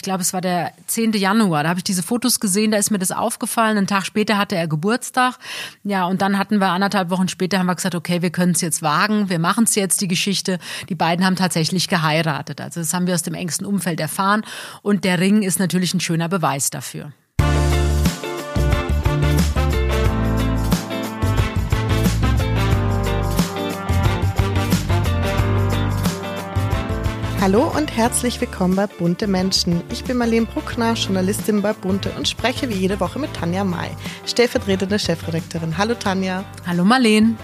ich glaube, es war der 10. Januar, da habe ich diese Fotos gesehen, da ist mir das aufgefallen. Einen Tag später hatte er Geburtstag. Ja, und dann hatten wir anderthalb Wochen später, haben wir gesagt, okay, wir können es jetzt wagen, wir machen es jetzt, die Geschichte. Die beiden haben tatsächlich geheiratet. Also das haben wir aus dem engsten Umfeld erfahren. Und der Ring ist natürlich ein schöner Beweis dafür. Hallo und herzlich willkommen bei Bunte Menschen. Ich bin Marlene Bruckner, Journalistin bei Bunte und spreche wie jede Woche mit Tanja May, stellvertretende Chefredakteurin. Hallo Tanja. Hallo Marlene.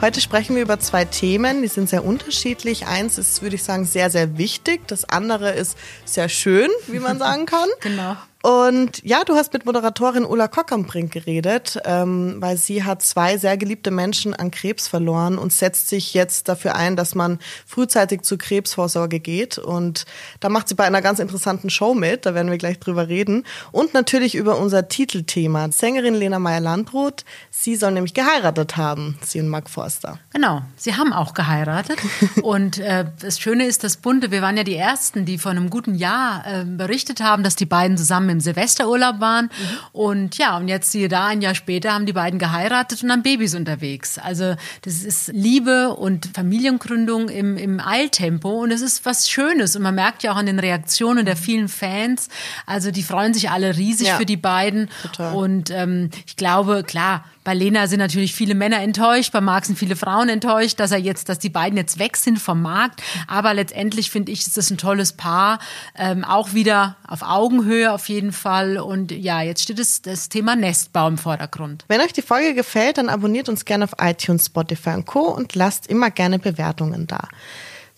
Heute sprechen wir über zwei Themen, die sind sehr unterschiedlich. Eins ist, würde ich sagen, sehr, sehr wichtig. Das andere ist sehr schön, wie man sagen kann. genau. Und ja, du hast mit Moderatorin Ulla Kockernbrink geredet, ähm, weil sie hat zwei sehr geliebte Menschen an Krebs verloren und setzt sich jetzt dafür ein, dass man frühzeitig zur Krebsvorsorge geht. Und da macht sie bei einer ganz interessanten Show mit, da werden wir gleich drüber reden. Und natürlich über unser Titelthema. Sängerin Lena Meyer-Landrut, sie soll nämlich geheiratet haben, sie und Mark Forster. Genau, sie haben auch geheiratet. und äh, das Schöne ist, das Bunte, wir waren ja die Ersten, die vor einem guten Jahr äh, berichtet haben, dass die beiden zusammen im Silvesterurlaub waren. Mhm. Und ja, und jetzt siehe da, ein Jahr später haben die beiden geheiratet und haben Babys unterwegs. Also das ist Liebe und Familiengründung im, im Eiltempo und es ist was Schönes. Und man merkt ja auch an den Reaktionen der vielen Fans, also die freuen sich alle riesig ja, für die beiden. Total. Und ähm, ich glaube, klar, bei Lena sind natürlich viele Männer enttäuscht, bei Marc sind viele Frauen enttäuscht, dass er jetzt, dass die beiden jetzt weg sind vom Markt. Aber letztendlich finde ich, ist das ein tolles Paar, ähm, auch wieder auf Augenhöhe auf jeden Fall. Und ja, jetzt steht es, das Thema Nestbau im Vordergrund. Wenn euch die Folge gefällt, dann abonniert uns gerne auf iTunes, Spotify und Co. und lasst immer gerne Bewertungen da.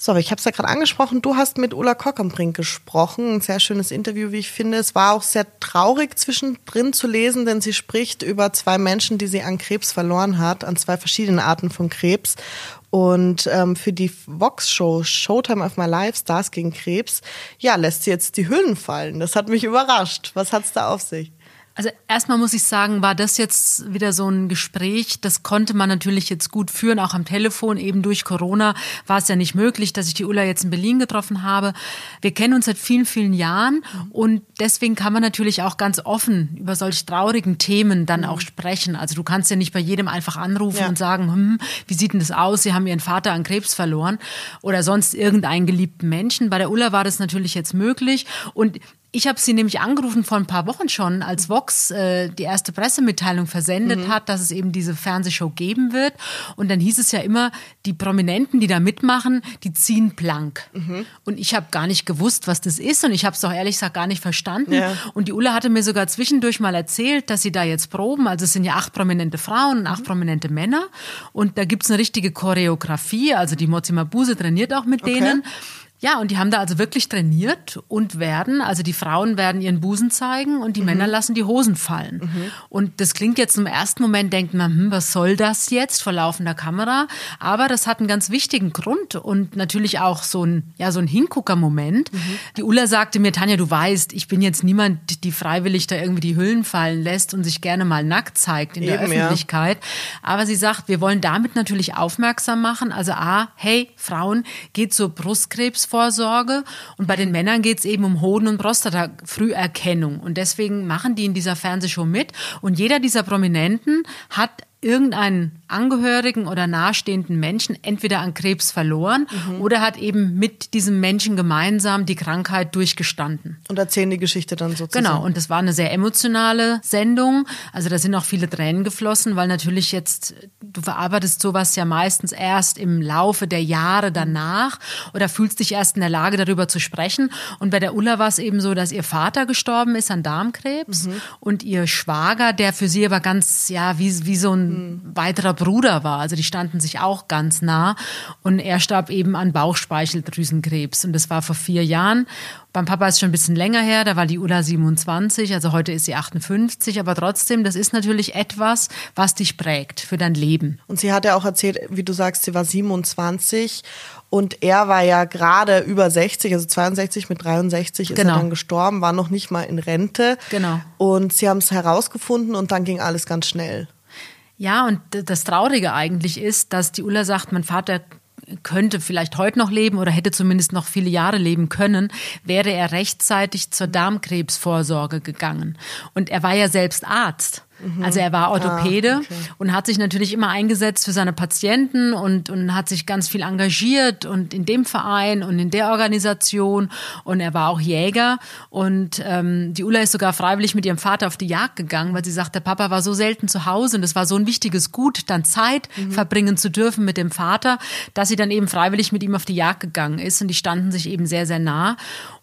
So, ich habe es ja gerade angesprochen, du hast mit Ulla Kockernbrink gesprochen. Ein sehr schönes Interview, wie ich finde. Es war auch sehr traurig zwischendrin zu lesen, denn sie spricht über zwei Menschen, die sie an Krebs verloren hat, an zwei verschiedenen Arten von Krebs. Und ähm, für die Vox-Show Showtime of My Life, Stars gegen Krebs, ja, lässt sie jetzt die Hüllen fallen. Das hat mich überrascht. Was hat's da auf sich? Also erstmal muss ich sagen, war das jetzt wieder so ein Gespräch, das konnte man natürlich jetzt gut führen, auch am Telefon. Eben durch Corona war es ja nicht möglich, dass ich die Ulla jetzt in Berlin getroffen habe. Wir kennen uns seit vielen, vielen Jahren und deswegen kann man natürlich auch ganz offen über solch traurigen Themen dann auch sprechen. Also du kannst ja nicht bei jedem einfach anrufen ja. und sagen, hm, wie sieht denn das aus? Sie haben ihren Vater an Krebs verloren oder sonst irgendeinen geliebten Menschen. Bei der Ulla war das natürlich jetzt möglich und ich habe sie nämlich angerufen vor ein paar Wochen schon, als Vox äh, die erste Pressemitteilung versendet mhm. hat, dass es eben diese Fernsehshow geben wird. Und dann hieß es ja immer, die Prominenten, die da mitmachen, die ziehen blank. Mhm. Und ich habe gar nicht gewusst, was das ist. Und ich habe es doch ehrlich gesagt gar nicht verstanden. Ja. Und die Ulla hatte mir sogar zwischendurch mal erzählt, dass sie da jetzt proben. Also es sind ja acht prominente Frauen und acht mhm. prominente Männer. Und da gibt's eine richtige Choreografie. Also die Mozima Buse trainiert auch mit okay. denen. Ja, und die haben da also wirklich trainiert und werden, also die Frauen werden ihren Busen zeigen und die mhm. Männer lassen die Hosen fallen. Mhm. Und das klingt jetzt im ersten Moment, denkt man, hm, was soll das jetzt vor laufender Kamera? Aber das hat einen ganz wichtigen Grund und natürlich auch so ein, ja, so ein Hingucker-Moment. Mhm. Die Ulla sagte mir, Tanja, du weißt, ich bin jetzt niemand, die freiwillig da irgendwie die Hüllen fallen lässt und sich gerne mal nackt zeigt in Eben, der Öffentlichkeit. Ja. Aber sie sagt, wir wollen damit natürlich aufmerksam machen. Also A, hey, Frauen, geht zur Brustkrebs Krebsvorsorge und bei den Männern geht es eben um Hoden- und Prostata-Früherkennung. Und deswegen machen die in dieser Fernsehshow mit. Und jeder dieser Prominenten hat irgendeinen Angehörigen oder nahestehenden Menschen entweder an Krebs verloren mhm. oder hat eben mit diesem Menschen gemeinsam die Krankheit durchgestanden. Und erzählen die Geschichte dann sozusagen. Genau, und das war eine sehr emotionale Sendung. Also da sind auch viele Tränen geflossen, weil natürlich jetzt, du verarbeitest sowas ja meistens erst im Laufe der Jahre danach oder fühlst dich erst in der Lage, darüber zu sprechen. Und bei der Ulla war es eben so, dass ihr Vater gestorben ist an Darmkrebs mhm. und ihr Schwager, der für sie aber ganz, ja, wie, wie so ein weiterer Bruder war. Also die standen sich auch ganz nah. Und er starb eben an Bauchspeicheldrüsenkrebs. Und das war vor vier Jahren. Beim Papa ist schon ein bisschen länger her, da war die Ulla 27, also heute ist sie 58, aber trotzdem, das ist natürlich etwas, was dich prägt für dein Leben. Und sie hat ja auch erzählt, wie du sagst, sie war 27 und er war ja gerade über 60, also 62 mit 63 ist genau. er dann gestorben, war noch nicht mal in Rente. Genau. Und sie haben es herausgefunden und dann ging alles ganz schnell. Ja, und das Traurige eigentlich ist, dass die Ulla sagt, mein Vater könnte vielleicht heute noch leben oder hätte zumindest noch viele Jahre leben können, wäre er rechtzeitig zur Darmkrebsvorsorge gegangen. Und er war ja selbst Arzt. Mhm. Also er war Orthopäde ah, okay. und hat sich natürlich immer eingesetzt für seine Patienten und, und hat sich ganz viel engagiert und in dem Verein und in der Organisation und er war auch Jäger und ähm, die Ulla ist sogar freiwillig mit ihrem Vater auf die Jagd gegangen, weil sie sagt, der Papa war so selten zu Hause und es war so ein wichtiges Gut, dann Zeit mhm. verbringen zu dürfen mit dem Vater, dass sie dann eben freiwillig mit ihm auf die Jagd gegangen ist und die standen sich eben sehr, sehr nah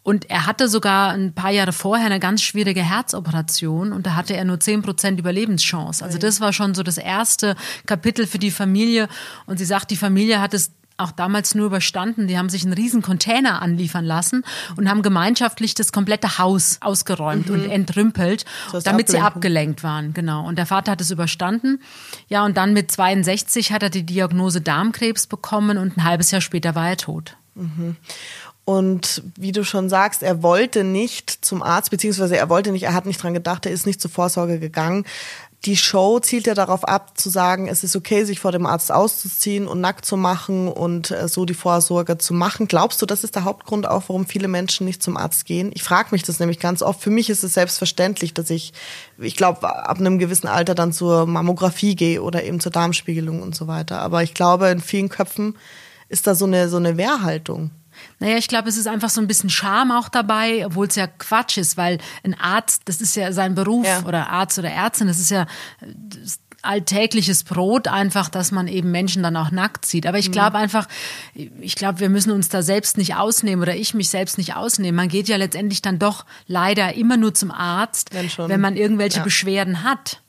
und er hatte sogar ein paar Jahre vorher eine ganz schwierige Herzoperation und da hatte er nur zehn Prozent Überlebenschance. Also das war schon so das erste Kapitel für die Familie. Und sie sagt, die Familie hat es auch damals nur überstanden. Die haben sich einen riesen Container anliefern lassen und haben gemeinschaftlich das komplette Haus ausgeräumt mhm. und entrümpelt, damit Ablenkung. sie abgelenkt waren. Genau. Und der Vater hat es überstanden. Ja, und dann mit 62 hat er die Diagnose Darmkrebs bekommen und ein halbes Jahr später war er tot. Mhm. Und wie du schon sagst, er wollte nicht zum Arzt, beziehungsweise er wollte nicht, er hat nicht dran gedacht, er ist nicht zur Vorsorge gegangen. Die Show zielt ja darauf ab, zu sagen, es ist okay, sich vor dem Arzt auszuziehen und nackt zu machen und äh, so die Vorsorge zu machen. Glaubst du, das ist der Hauptgrund auch, warum viele Menschen nicht zum Arzt gehen? Ich frage mich das nämlich ganz oft. Für mich ist es selbstverständlich, dass ich, ich glaube, ab einem gewissen Alter dann zur Mammographie gehe oder eben zur Darmspiegelung und so weiter. Aber ich glaube, in vielen Köpfen ist da so eine, so eine Wehrhaltung. Naja, ich glaube, es ist einfach so ein bisschen Charme auch dabei, obwohl es ja Quatsch ist, weil ein Arzt, das ist ja sein Beruf ja. oder Arzt oder Ärztin, das ist ja das alltägliches Brot einfach, dass man eben Menschen dann auch nackt sieht. Aber ich mhm. glaube einfach, ich glaube, wir müssen uns da selbst nicht ausnehmen oder ich mich selbst nicht ausnehmen. Man geht ja letztendlich dann doch leider immer nur zum Arzt, wenn, wenn man irgendwelche ja. Beschwerden hat.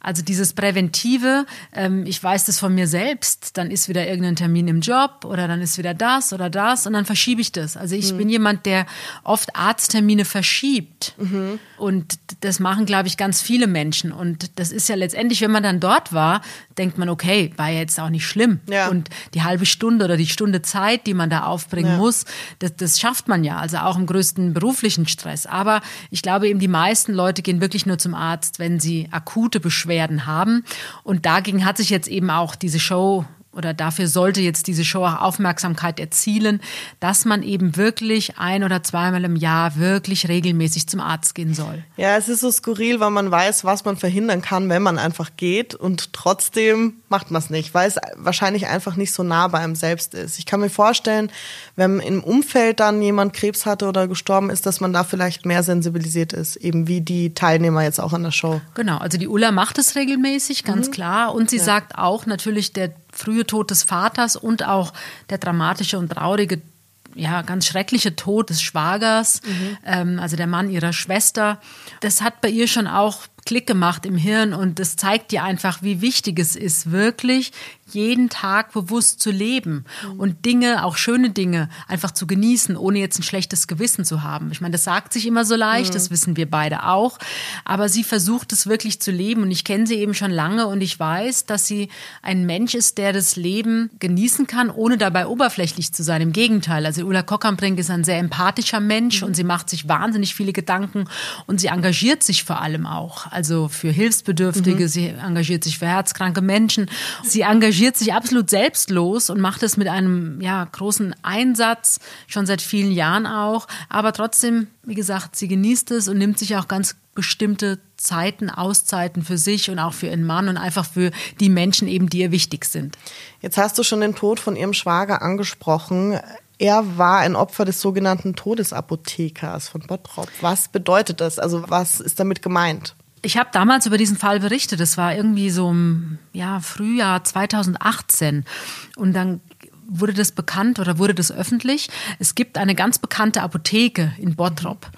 Also dieses Präventive, ähm, ich weiß das von mir selbst, dann ist wieder irgendein Termin im Job oder dann ist wieder das oder das und dann verschiebe ich das. Also ich mhm. bin jemand, der oft Arzttermine verschiebt. Mhm. Und das machen, glaube ich, ganz viele Menschen. Und das ist ja letztendlich, wenn man dann dort war, denkt man, okay, war ja jetzt auch nicht schlimm. Ja. Und die halbe Stunde oder die Stunde Zeit, die man da aufbringen ja. muss, das, das schafft man ja. Also auch im größten beruflichen Stress. Aber ich glaube eben, die meisten Leute gehen wirklich nur zum Arzt, wenn sie akute Beschwerden werden haben. Und dagegen hat sich jetzt eben auch diese Show oder dafür sollte jetzt diese Show auch Aufmerksamkeit erzielen, dass man eben wirklich ein oder zweimal im Jahr wirklich regelmäßig zum Arzt gehen soll. Ja, es ist so skurril, weil man weiß, was man verhindern kann, wenn man einfach geht und trotzdem macht man es nicht, weil es wahrscheinlich einfach nicht so nah bei einem selbst ist. Ich kann mir vorstellen, wenn im Umfeld dann jemand Krebs hatte oder gestorben ist, dass man da vielleicht mehr sensibilisiert ist, eben wie die Teilnehmer jetzt auch an der Show. Genau, also die Ulla macht es regelmäßig, ganz mhm. klar. Und sie ja. sagt auch natürlich, der frühe Tod des Vaters und auch der dramatische und traurige, ja, ganz schreckliche Tod des Schwagers, mhm. ähm, also der Mann ihrer Schwester. Das hat bei ihr schon auch Klick gemacht im Hirn und das zeigt dir einfach, wie wichtig es ist, wirklich jeden Tag bewusst zu leben und Dinge, auch schöne Dinge, einfach zu genießen, ohne jetzt ein schlechtes Gewissen zu haben. Ich meine, das sagt sich immer so leicht, mhm. das wissen wir beide auch, aber sie versucht es wirklich zu leben und ich kenne sie eben schon lange und ich weiß, dass sie ein Mensch ist, der das Leben genießen kann, ohne dabei oberflächlich zu sein. Im Gegenteil, also Ulla Kockambrink ist ein sehr empathischer Mensch mhm. und sie macht sich wahnsinnig viele Gedanken und sie engagiert sich vor allem auch, also für Hilfsbedürftige, mhm. sie engagiert sich für herzkranke Menschen, sie engagiert sich absolut selbstlos und macht es mit einem ja, großen Einsatz, schon seit vielen Jahren auch. Aber trotzdem, wie gesagt, sie genießt es und nimmt sich auch ganz bestimmte Zeiten, Auszeiten für sich und auch für ihren Mann und einfach für die Menschen eben, die ihr wichtig sind. Jetzt hast du schon den Tod von ihrem Schwager angesprochen. Er war ein Opfer des sogenannten Todesapothekers von Bottrop. Was bedeutet das? Also was ist damit gemeint? Ich habe damals über diesen Fall berichtet. Das war irgendwie so im ja, Frühjahr 2018. Und dann wurde das bekannt oder wurde das öffentlich. Es gibt eine ganz bekannte Apotheke in Bottrop.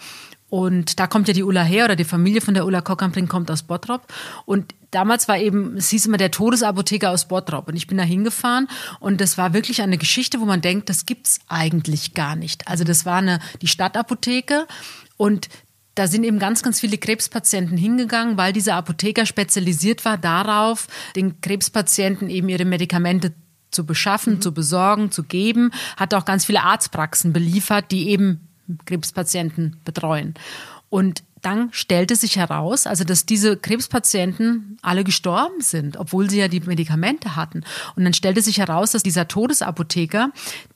Und da kommt ja die Ulla her oder die Familie von der Ulla Kockampring kommt aus Bottrop. Und damals war eben, es hieß immer der Todesapotheker aus Bottrop. Und ich bin da hingefahren und das war wirklich eine Geschichte, wo man denkt, das gibt's eigentlich gar nicht. Also das war eine, die Stadtapotheke und da sind eben ganz, ganz viele Krebspatienten hingegangen, weil dieser Apotheker spezialisiert war darauf, den Krebspatienten eben ihre Medikamente zu beschaffen, mhm. zu besorgen, zu geben, hat auch ganz viele Arztpraxen beliefert, die eben Krebspatienten betreuen. Und dann stellte sich heraus, also dass diese Krebspatienten alle gestorben sind, obwohl sie ja die Medikamente hatten. Und dann stellte sich heraus, dass dieser Todesapotheker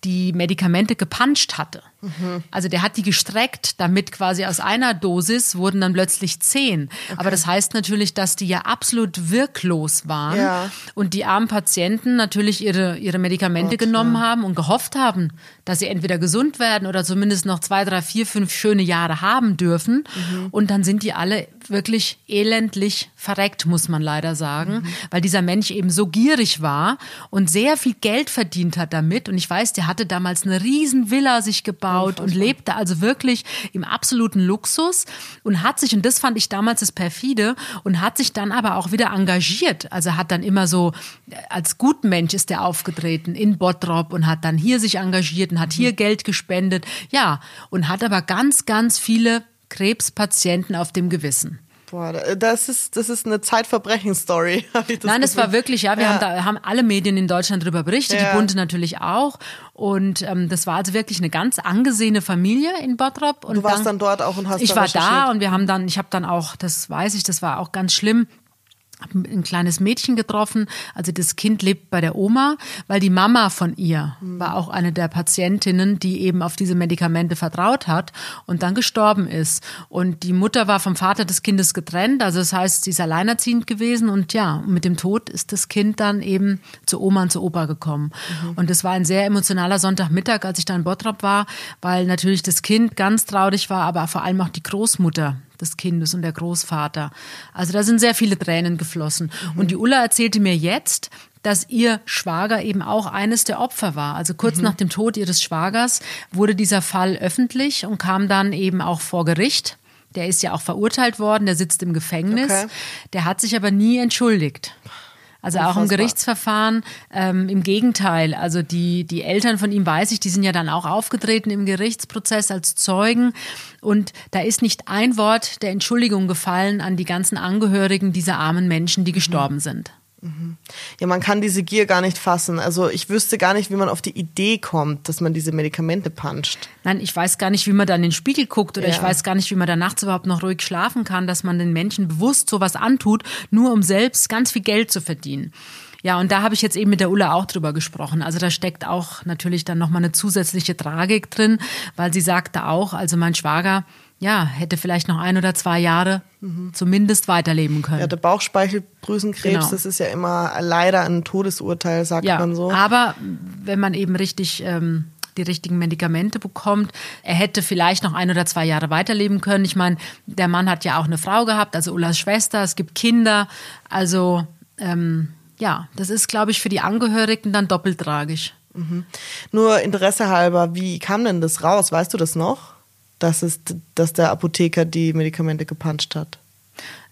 die Medikamente gepanscht hatte. Mhm. Also der hat die gestreckt, damit quasi aus einer Dosis wurden dann plötzlich zehn. Okay. Aber das heißt natürlich, dass die ja absolut wirklos waren ja. und die armen Patienten natürlich ihre, ihre Medikamente Gott, genommen ja. haben und gehofft haben, dass sie entweder gesund werden oder zumindest noch zwei, drei, vier, fünf schöne Jahre haben dürfen. Mhm. Und dann sind die alle wirklich elendlich verreckt, muss man leider sagen, mhm. weil dieser Mensch eben so gierig war und sehr viel Geld verdient hat damit. Und ich weiß, der hatte damals eine riesen Villa sich gebaut und lebte also wirklich im absoluten Luxus und hat sich, und das fand ich damals das perfide, und hat sich dann aber auch wieder engagiert. Also hat dann immer so, als Gutmensch ist er aufgetreten in Bottrop und hat dann hier sich engagiert und hat mhm. hier Geld gespendet. Ja, und hat aber ganz, ganz viele Krebspatienten auf dem Gewissen. Boah, das ist, das ist eine Zeitverbrechen-Story. Nein, es war wirklich, ja, wir ja. haben da, haben alle Medien in Deutschland darüber berichtet, ja. die Bunte natürlich auch. Und ähm, das war also wirklich eine ganz angesehene Familie in Bottrop. Und du warst dann, dann dort auch und hast Ich war da und wir haben dann, ich habe dann auch, das weiß ich, das war auch ganz schlimm ein kleines Mädchen getroffen. Also das Kind lebt bei der Oma, weil die Mama von ihr war auch eine der Patientinnen, die eben auf diese Medikamente vertraut hat und dann gestorben ist. Und die Mutter war vom Vater des Kindes getrennt, also das heißt, sie ist alleinerziehend gewesen und ja, mit dem Tod ist das Kind dann eben zu Oma und zu Opa gekommen. Mhm. Und es war ein sehr emotionaler Sonntagmittag, als ich da in Bottrop war, weil natürlich das Kind ganz traurig war, aber vor allem auch die Großmutter des Kindes und der Großvater. Also da sind sehr viele Tränen geflossen. Mhm. Und die Ulla erzählte mir jetzt, dass ihr Schwager eben auch eines der Opfer war. Also kurz mhm. nach dem Tod ihres Schwagers wurde dieser Fall öffentlich und kam dann eben auch vor Gericht. Der ist ja auch verurteilt worden, der sitzt im Gefängnis. Okay. Der hat sich aber nie entschuldigt. Also Unfassbar. auch im Gerichtsverfahren. Ähm, Im Gegenteil, also die, die Eltern von ihm weiß ich, die sind ja dann auch aufgetreten im Gerichtsprozess als Zeugen. Und da ist nicht ein Wort der Entschuldigung gefallen an die ganzen Angehörigen dieser armen Menschen, die mhm. gestorben sind. Ja, man kann diese Gier gar nicht fassen. Also ich wüsste gar nicht, wie man auf die Idee kommt, dass man diese Medikamente puncht. Nein, ich weiß gar nicht, wie man da in den Spiegel guckt oder ja. ich weiß gar nicht, wie man da nachts überhaupt noch ruhig schlafen kann, dass man den Menschen bewusst sowas antut, nur um selbst ganz viel Geld zu verdienen. Ja, und da habe ich jetzt eben mit der Ulla auch drüber gesprochen. Also da steckt auch natürlich dann nochmal eine zusätzliche Tragik drin, weil sie sagte auch, also mein Schwager, ja, hätte vielleicht noch ein oder zwei Jahre mhm. zumindest weiterleben können. Ja, der Bauchspeicheldrüsenkrebs, genau. das ist ja immer leider ein Todesurteil, sagt ja, man so. Aber wenn man eben richtig ähm, die richtigen Medikamente bekommt. Er hätte vielleicht noch ein oder zwei Jahre weiterleben können. Ich meine, der Mann hat ja auch eine Frau gehabt, also Ullas Schwester, es gibt Kinder. Also ähm, ja, das ist, glaube ich, für die Angehörigen dann doppelt tragisch. Mhm. Nur Interesse halber, wie kam denn das raus? Weißt du das noch? Dass, es, dass der Apotheker die Medikamente gepanscht hat.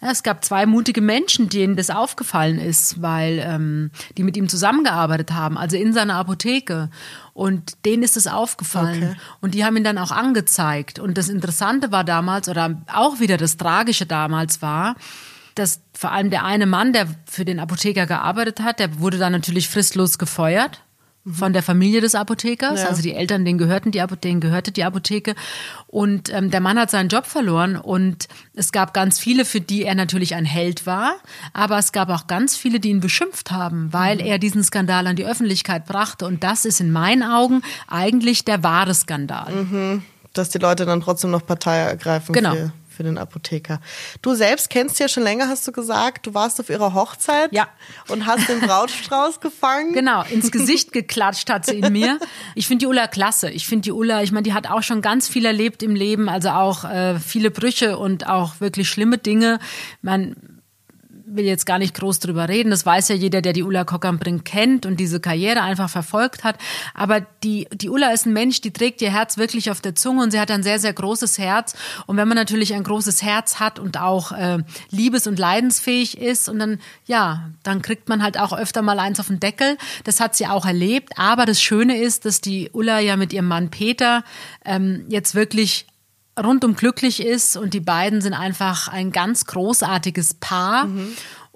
Es gab zwei mutige Menschen, denen das aufgefallen ist, weil ähm, die mit ihm zusammengearbeitet haben, also in seiner Apotheke. Und denen ist es aufgefallen. Okay. Und die haben ihn dann auch angezeigt. Und das Interessante war damals, oder auch wieder das Tragische damals war, dass vor allem der eine Mann, der für den Apotheker gearbeitet hat, der wurde dann natürlich fristlos gefeuert von der Familie des Apothekers. Ja. Also die Eltern, denen gehörten die Apotheke, gehörte die Apotheke. Und ähm, der Mann hat seinen Job verloren und es gab ganz viele, für die er natürlich ein Held war, aber es gab auch ganz viele, die ihn beschimpft haben, weil mhm. er diesen Skandal an die Öffentlichkeit brachte. Und das ist in meinen Augen eigentlich der wahre Skandal. Mhm. Dass die Leute dann trotzdem noch Partei ergreifen. Genau. Für für den Apotheker. Du selbst kennst ja schon länger, hast du gesagt. Du warst auf ihrer Hochzeit ja. und hast den Brautstrauß gefangen. Genau, ins Gesicht geklatscht hat sie in mir. Ich finde die Ulla klasse. Ich finde die Ulla, ich meine, die hat auch schon ganz viel erlebt im Leben, also auch äh, viele Brüche und auch wirklich schlimme Dinge. Man will jetzt gar nicht groß drüber reden. Das weiß ja jeder, der die Ulla Kockernbrink kennt und diese Karriere einfach verfolgt hat. Aber die, die Ulla ist ein Mensch, die trägt ihr Herz wirklich auf der Zunge und sie hat ein sehr, sehr großes Herz. Und wenn man natürlich ein großes Herz hat und auch äh, liebes- und leidensfähig ist und dann, ja, dann kriegt man halt auch öfter mal eins auf den Deckel. Das hat sie auch erlebt. Aber das Schöne ist, dass die Ulla ja mit ihrem Mann Peter ähm, jetzt wirklich rundum glücklich ist und die beiden sind einfach ein ganz großartiges Paar. Mhm.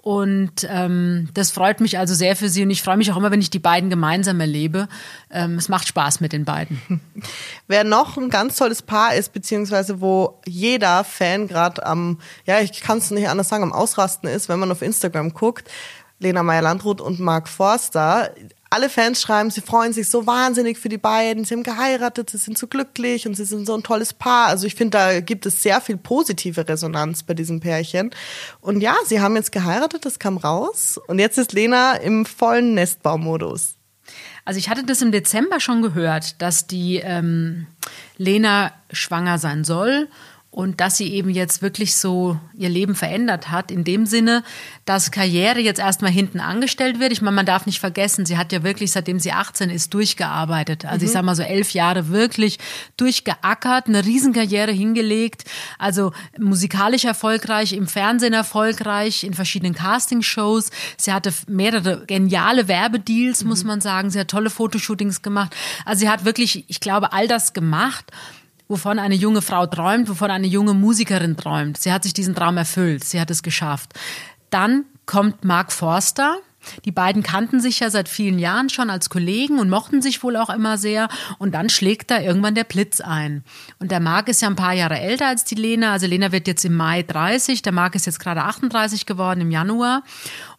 Und ähm, das freut mich also sehr für sie. Und ich freue mich auch immer, wenn ich die beiden gemeinsam erlebe. Ähm, es macht Spaß mit den beiden. Wer noch ein ganz tolles Paar ist, beziehungsweise wo jeder Fan gerade am, ja, ich kann es nicht anders sagen, am Ausrasten ist, wenn man auf Instagram guckt, Lena Meyer-Landrut und Mark Forster alle Fans schreiben, sie freuen sich so wahnsinnig für die beiden, sie haben geheiratet, sie sind so glücklich und sie sind so ein tolles Paar. Also ich finde, da gibt es sehr viel positive Resonanz bei diesem Pärchen. Und ja, sie haben jetzt geheiratet, das kam raus. Und jetzt ist Lena im vollen Nestbaumodus. Also ich hatte das im Dezember schon gehört, dass die ähm, Lena schwanger sein soll und dass sie eben jetzt wirklich so ihr Leben verändert hat, in dem Sinne, dass Karriere jetzt erstmal hinten angestellt wird. Ich meine, man darf nicht vergessen, sie hat ja wirklich, seitdem sie 18 ist, durchgearbeitet. Also mhm. ich sag mal so elf Jahre wirklich durchgeackert, eine Riesenkarriere hingelegt, also musikalisch erfolgreich, im Fernsehen erfolgreich, in verschiedenen Castingshows. Sie hatte mehrere geniale Werbedeals, mhm. muss man sagen. Sie hat tolle Fotoshootings gemacht. Also sie hat wirklich, ich glaube, all das gemacht wovon eine junge Frau träumt, wovon eine junge Musikerin träumt. Sie hat sich diesen Traum erfüllt, sie hat es geschafft. Dann kommt Mark Forster, die beiden kannten sich ja seit vielen Jahren schon als Kollegen und mochten sich wohl auch immer sehr. Und dann schlägt da irgendwann der Blitz ein. Und der Marc ist ja ein paar Jahre älter als die Lena. Also Lena wird jetzt im Mai 30, der Marc ist jetzt gerade 38 geworden im Januar.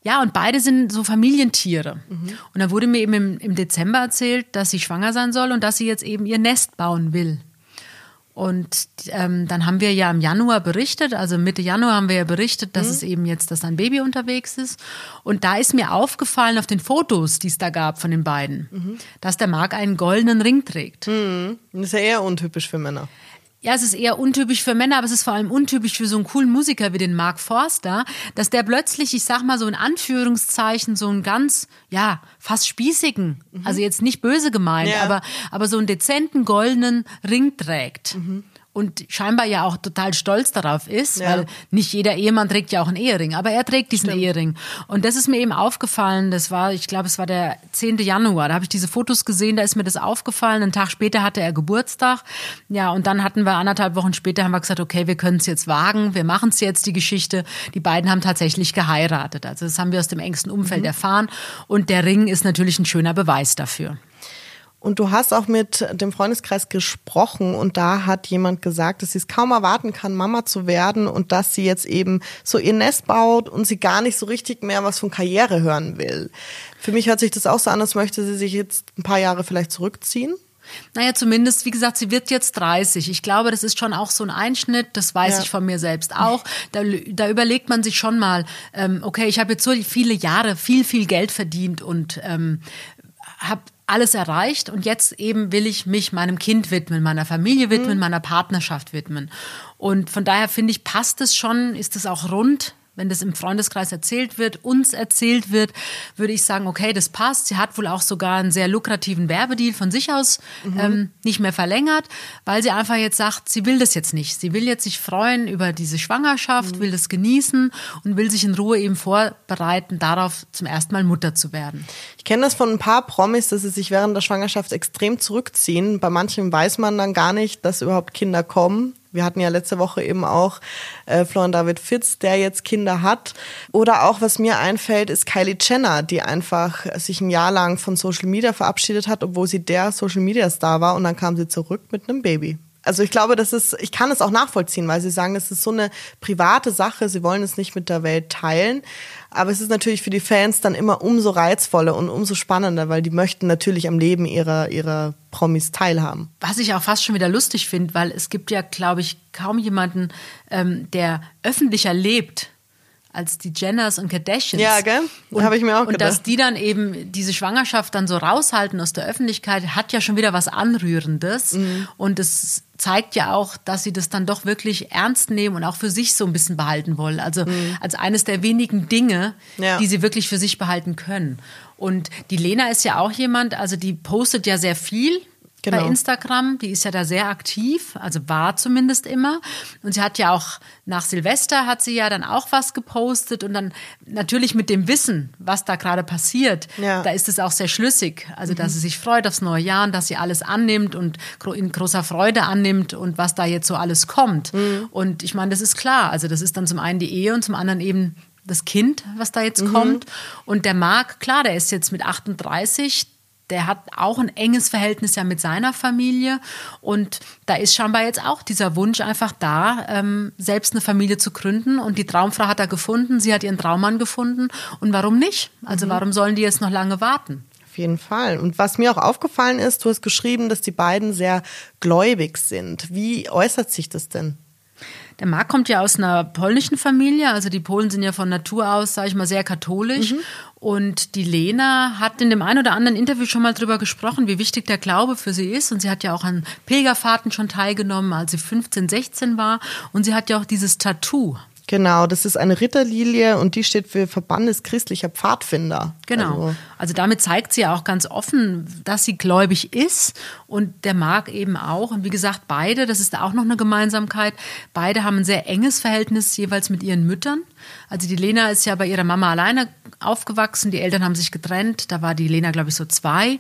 Ja, und beide sind so Familientiere. Mhm. Und dann wurde mir eben im, im Dezember erzählt, dass sie schwanger sein soll und dass sie jetzt eben ihr Nest bauen will. Und ähm, dann haben wir ja im Januar berichtet, also Mitte Januar haben wir ja berichtet, dass mhm. es eben jetzt, dass ein Baby unterwegs ist. Und da ist mir aufgefallen auf den Fotos, die es da gab von den beiden, mhm. dass der Marc einen goldenen Ring trägt. Mhm. Das ist ja eher untypisch für Männer. Ja, es ist eher untypisch für Männer, aber es ist vor allem untypisch für so einen coolen Musiker wie den Mark Forster, dass der plötzlich, ich sag mal so in Anführungszeichen, so einen ganz, ja, fast spießigen, mhm. also jetzt nicht böse gemeint, ja. aber, aber so einen dezenten goldenen Ring trägt. Mhm und scheinbar ja auch total stolz darauf ist, ja. weil nicht jeder Ehemann trägt ja auch einen Ehering, aber er trägt diesen Stimmt. Ehering. Und das ist mir eben aufgefallen, das war, ich glaube, es war der 10. Januar, da habe ich diese Fotos gesehen, da ist mir das aufgefallen, einen Tag später hatte er Geburtstag, ja, und dann hatten wir anderthalb Wochen später, haben wir gesagt, okay, wir können es jetzt wagen, wir machen es jetzt, die Geschichte. Die beiden haben tatsächlich geheiratet, also das haben wir aus dem engsten Umfeld mhm. erfahren und der Ring ist natürlich ein schöner Beweis dafür. Und du hast auch mit dem Freundeskreis gesprochen und da hat jemand gesagt, dass sie es kaum erwarten kann, Mama zu werden und dass sie jetzt eben so ihr Nest baut und sie gar nicht so richtig mehr was von Karriere hören will. Für mich hört sich das auch so an, als möchte sie sich jetzt ein paar Jahre vielleicht zurückziehen. Naja, zumindest, wie gesagt, sie wird jetzt 30. Ich glaube, das ist schon auch so ein Einschnitt, das weiß ja. ich von mir selbst auch. Da, da überlegt man sich schon mal, ähm, okay, ich habe jetzt so viele Jahre viel, viel Geld verdient und ähm, habe alles erreicht und jetzt eben will ich mich meinem Kind widmen, meiner Familie widmen, mhm. meiner Partnerschaft widmen. Und von daher finde ich, passt es schon, ist es auch rund, wenn das im Freundeskreis erzählt wird, uns erzählt wird, würde ich sagen, okay, das passt. Sie hat wohl auch sogar einen sehr lukrativen Werbedeal von sich aus mhm. ähm, nicht mehr verlängert, weil sie einfach jetzt sagt, sie will das jetzt nicht. Sie will jetzt sich freuen über diese Schwangerschaft, mhm. will das genießen und will sich in Ruhe eben vorbereiten, darauf zum ersten Mal Mutter zu werden. Ich kenne das von ein paar Promis, dass sie sich während der Schwangerschaft extrem zurückziehen. Bei manchen weiß man dann gar nicht, dass überhaupt Kinder kommen. Wir hatten ja letzte Woche eben auch äh, Florian David Fitz, der jetzt Kinder hat. Oder auch, was mir einfällt, ist Kylie Jenner, die einfach sich ein Jahr lang von Social Media verabschiedet hat, obwohl sie der Social Media Star war und dann kam sie zurück mit einem Baby. Also ich glaube, das ist, ich kann es auch nachvollziehen, weil sie sagen, es ist so eine private Sache, sie wollen es nicht mit der Welt teilen. Aber es ist natürlich für die Fans dann immer umso reizvoller und umso spannender, weil die möchten natürlich am Leben ihrer, ihrer Promis teilhaben. Was ich auch fast schon wieder lustig finde, weil es gibt ja, glaube ich, kaum jemanden, ähm, der öffentlicher lebt als die Jenners und Kardashians. Ja, gell? Habe ich mir auch gedacht. Und dass die dann eben diese Schwangerschaft dann so raushalten aus der Öffentlichkeit, hat ja schon wieder was Anrührendes. Mhm. Und es zeigt ja auch, dass sie das dann doch wirklich ernst nehmen und auch für sich so ein bisschen behalten wollen. Also mhm. als eines der wenigen Dinge, ja. die sie wirklich für sich behalten können. Und die Lena ist ja auch jemand, also die postet ja sehr viel genau. bei Instagram. Die ist ja da sehr aktiv, also war zumindest immer. Und sie hat ja auch nach Silvester hat sie ja dann auch was gepostet und dann natürlich mit dem Wissen, was da gerade passiert, ja. da ist es auch sehr schlüssig. Also, dass mhm. sie sich freut aufs neue Jahr und dass sie alles annimmt und in großer Freude annimmt und was da jetzt so alles kommt. Mhm. Und ich meine, das ist klar. Also, das ist dann zum einen die Ehe und zum anderen eben das Kind, was da jetzt mhm. kommt. Und der Marc, klar, der ist jetzt mit 38, der hat auch ein enges Verhältnis ja mit seiner Familie und da ist scheinbar jetzt auch dieser Wunsch einfach da, ähm, selbst eine Familie zu gründen und die Traumfrau hat er gefunden, sie hat ihren Traummann gefunden und warum nicht? Also mhm. warum sollen die jetzt noch lange warten? Auf jeden Fall. Und was mir auch aufgefallen ist, du hast geschrieben, dass die beiden sehr gläubig sind. Wie äußert sich das denn? Der Marc kommt ja aus einer polnischen Familie, also die Polen sind ja von Natur aus, sage ich mal, sehr katholisch. Mhm. Und die Lena hat in dem einen oder anderen Interview schon mal drüber gesprochen, wie wichtig der Glaube für sie ist. Und sie hat ja auch an Pilgerfahrten schon teilgenommen, als sie 15, 16 war. Und sie hat ja auch dieses Tattoo Genau, das ist eine Ritterlilie und die steht für Verbandes christlicher Pfadfinder. Genau. Also, also, damit zeigt sie ja auch ganz offen, dass sie gläubig ist und der Marc eben auch. Und wie gesagt, beide, das ist auch noch eine Gemeinsamkeit, beide haben ein sehr enges Verhältnis jeweils mit ihren Müttern. Also die Lena ist ja bei ihrer Mama alleine aufgewachsen, die Eltern haben sich getrennt, da war die Lena, glaube ich, so zwei.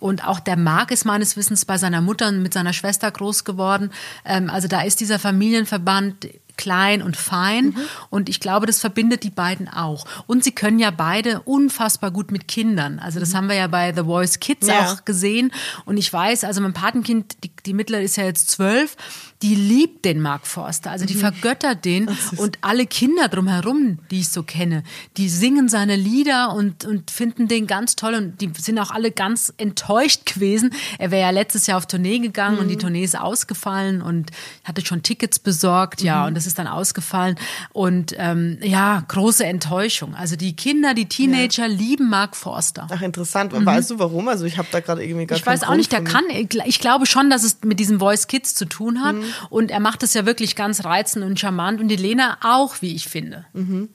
Und auch der Marc ist meines Wissens bei seiner Mutter und mit seiner Schwester groß geworden. Ähm, also da ist dieser Familienverband klein und fein. Mhm. Und ich glaube, das verbindet die beiden auch. Und sie können ja beide unfassbar gut mit Kindern. Also das mhm. haben wir ja bei The Voice Kids ja. auch gesehen. Und ich weiß, also mein Patenkind, die, die Mittlere ist ja jetzt zwölf, die liebt den Mark Forster, also die mhm. vergöttert den und alle Kinder drumherum, die ich so kenne, die singen seine Lieder und, und finden den ganz toll und die sind auch alle ganz enttäuscht gewesen. Er wäre ja letztes Jahr auf Tournee gegangen mhm. und die mhm. Tournee ist ausgefallen und hatte schon Tickets besorgt, ja, mhm. und das ist dann ausgefallen und ähm, ja, große Enttäuschung. Also die Kinder, die Teenager ja. lieben Mark Forster. Ach, interessant. Mhm. Weißt du warum? Also ich habe da gerade irgendwie gar Ich weiß auch nicht, der kann, ich glaube schon, dass es mit diesem Voice Kids zu tun hat. Mhm. Und er macht es ja wirklich ganz reizend und charmant. Und die Lena auch, wie ich finde. Mhm.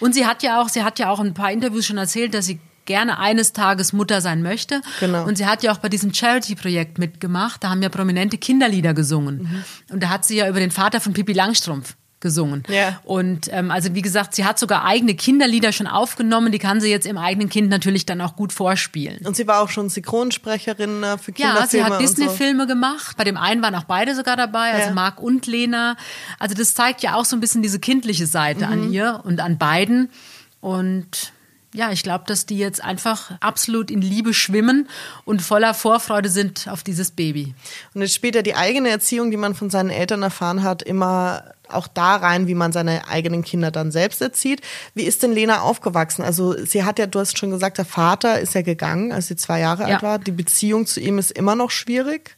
Und sie hat ja auch, sie hat ja auch ein paar Interviews schon erzählt, dass sie gerne eines Tages Mutter sein möchte. Genau. Und sie hat ja auch bei diesem Charity-Projekt mitgemacht. Da haben ja prominente Kinderlieder gesungen. Mhm. Und da hat sie ja über den Vater von Pippi Langstrumpf gesungen. Ja. Und ähm, also wie gesagt, sie hat sogar eigene Kinderlieder schon aufgenommen, die kann sie jetzt im eigenen Kind natürlich dann auch gut vorspielen. Und sie war auch schon Synchronsprecherin äh, für Kinderfilme. Ja, sie hat Disney-Filme so. gemacht. Bei dem einen waren auch beide sogar dabei, also ja. Marc und Lena. Also das zeigt ja auch so ein bisschen diese kindliche Seite mhm. an ihr und an beiden. Und ja, ich glaube, dass die jetzt einfach absolut in Liebe schwimmen und voller Vorfreude sind auf dieses Baby. Und jetzt spielt ja die eigene Erziehung, die man von seinen Eltern erfahren hat, immer auch da rein, wie man seine eigenen Kinder dann selbst erzieht. Wie ist denn Lena aufgewachsen? Also sie hat ja, du hast schon gesagt, der Vater ist ja gegangen, als sie zwei Jahre ja. alt war. Die Beziehung zu ihm ist immer noch schwierig.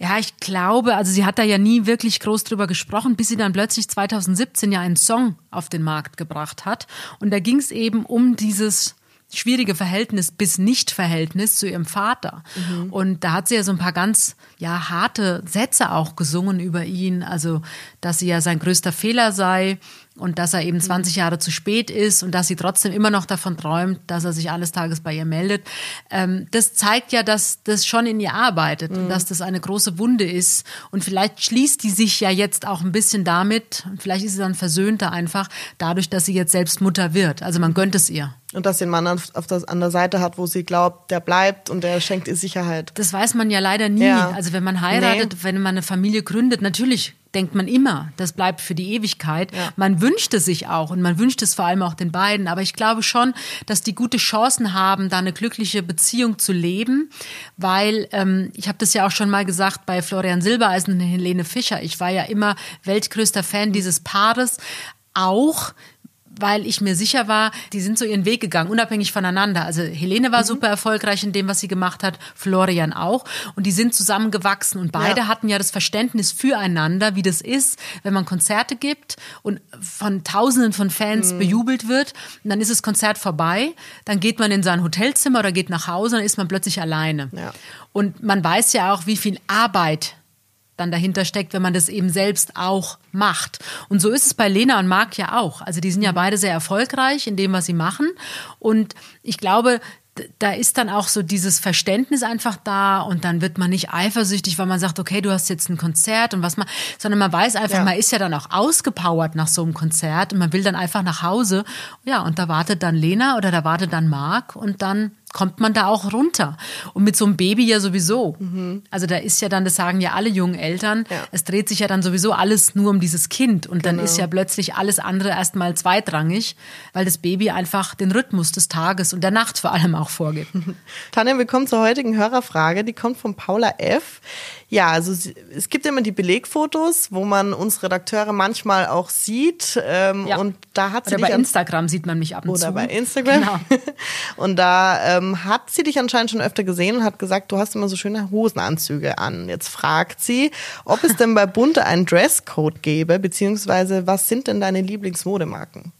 Ja, ich glaube, also sie hat da ja nie wirklich groß drüber gesprochen, bis sie dann plötzlich 2017 ja einen Song auf den Markt gebracht hat. Und da ging es eben um dieses schwierige Verhältnis bis Nicht-Verhältnis zu ihrem Vater. Mhm. Und da hat sie ja so ein paar ganz ja, harte Sätze auch gesungen über ihn. Also, dass sie ja sein größter Fehler sei und dass er eben 20 Jahre zu spät ist und dass sie trotzdem immer noch davon träumt, dass er sich eines Tages bei ihr meldet. Ähm, das zeigt ja, dass das schon in ihr arbeitet mhm. und dass das eine große Wunde ist. Und vielleicht schließt die sich ja jetzt auch ein bisschen damit, vielleicht ist sie dann versöhnter einfach, dadurch, dass sie jetzt selbst Mutter wird. Also man gönnt es ihr. Und dass sie einen Mann auf, auf das, an der Seite hat, wo sie glaubt, der bleibt und der schenkt ihr Sicherheit. Das weiß man ja leider nie. Ja. Also wenn man heiratet, nee. wenn man eine Familie gründet, natürlich denkt man immer, das bleibt für die Ewigkeit. Ja. Man wünscht es sich auch und man wünscht es vor allem auch den beiden. Aber ich glaube schon, dass die gute Chancen haben, da eine glückliche Beziehung zu leben, weil ähm, ich habe das ja auch schon mal gesagt bei Florian Silbereisen und Helene Fischer. Ich war ja immer weltgrößter Fan dieses Paares. Auch weil ich mir sicher war, die sind so ihren Weg gegangen, unabhängig voneinander. Also Helene war mhm. super erfolgreich in dem, was sie gemacht hat, Florian auch. Und die sind zusammengewachsen und beide ja. hatten ja das Verständnis füreinander, wie das ist, wenn man Konzerte gibt und von Tausenden von Fans mhm. bejubelt wird. Und dann ist das Konzert vorbei, dann geht man in sein Hotelzimmer oder geht nach Hause, dann ist man plötzlich alleine. Ja. Und man weiß ja auch, wie viel Arbeit dann dahinter steckt, wenn man das eben selbst auch macht. Und so ist es bei Lena und Marc ja auch. Also die sind ja beide sehr erfolgreich in dem, was sie machen. Und ich glaube, da ist dann auch so dieses Verständnis einfach da und dann wird man nicht eifersüchtig, weil man sagt, okay, du hast jetzt ein Konzert und was man, sondern man weiß einfach, ja. man ist ja dann auch ausgepowert nach so einem Konzert und man will dann einfach nach Hause. Ja, und da wartet dann Lena oder da wartet dann Marc und dann kommt man da auch runter. Und mit so einem Baby ja sowieso. Mhm. Also da ist ja dann, das sagen ja alle jungen Eltern, ja. es dreht sich ja dann sowieso alles nur um dieses Kind. Und dann genau. ist ja plötzlich alles andere erstmal zweitrangig, weil das Baby einfach den Rhythmus des Tages und der Nacht vor allem auch vorgibt. Tanja, wir kommen zur heutigen Hörerfrage, die kommt von Paula F. Ja, also es gibt immer die Belegfotos, wo man uns Redakteure manchmal auch sieht. Ähm, ja. Und da hat sie oder bei Instagram sieht man mich ab und oder zu. Oder bei Instagram. Genau. und da ähm, hat sie dich anscheinend schon öfter gesehen und hat gesagt, du hast immer so schöne Hosenanzüge an. Jetzt fragt sie, ob es denn bei Bunte einen Dresscode gäbe, beziehungsweise was sind denn deine Lieblingsmodemarken?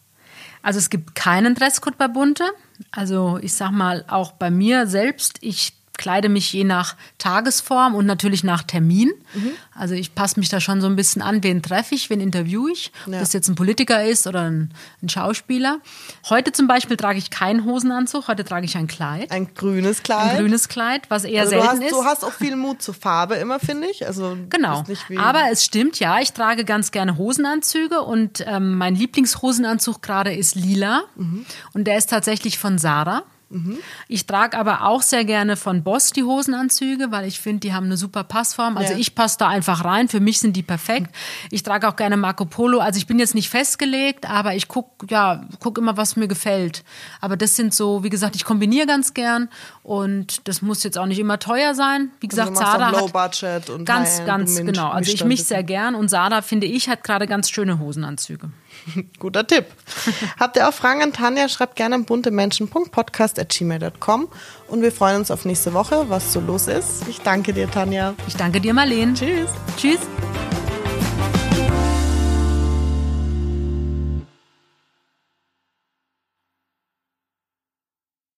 Also es gibt keinen Dresscode bei Bunte. Also ich sag mal, auch bei mir selbst, ich kleide mich je nach Tagesform und natürlich nach Termin. Mhm. Also ich passe mich da schon so ein bisschen an, wen treffe ich, wen interviewe ich, ja. ob das jetzt ein Politiker ist oder ein, ein, Schauspieler. Heute zum Beispiel trage ich keinen Hosenanzug, heute trage ich ein Kleid. Ein grünes Kleid. Ein grünes Kleid, was eher also selten hast, ist. Du hast auch viel Mut zur Farbe immer, finde ich. Also genau. Aber es stimmt, ja, ich trage ganz gerne Hosenanzüge und ähm, mein Lieblingshosenanzug gerade ist lila mhm. und der ist tatsächlich von Sarah. Mhm. Ich trage aber auch sehr gerne von Boss die Hosenanzüge, weil ich finde, die haben eine super Passform. Also ja. ich passe da einfach rein. Für mich sind die perfekt. Ich trage auch gerne Marco Polo. Also ich bin jetzt nicht festgelegt, aber ich gucke ja, guck immer, was mir gefällt. Aber das sind so, wie gesagt, ich kombiniere ganz gern und das muss jetzt auch nicht immer teuer sein. Wie gesagt, also Sada Low Budget und ganz, ganz genau. Also ich mich sehr gern und Sada finde ich hat gerade ganz schöne Hosenanzüge. Guter Tipp. Habt ihr auch Fragen an Tanja? Schreibt gerne an buntemenschen.podcast.gmail.com und wir freuen uns auf nächste Woche, was so los ist. Ich danke dir, Tanja. Ich danke dir, Marlene. Tschüss. Tschüss.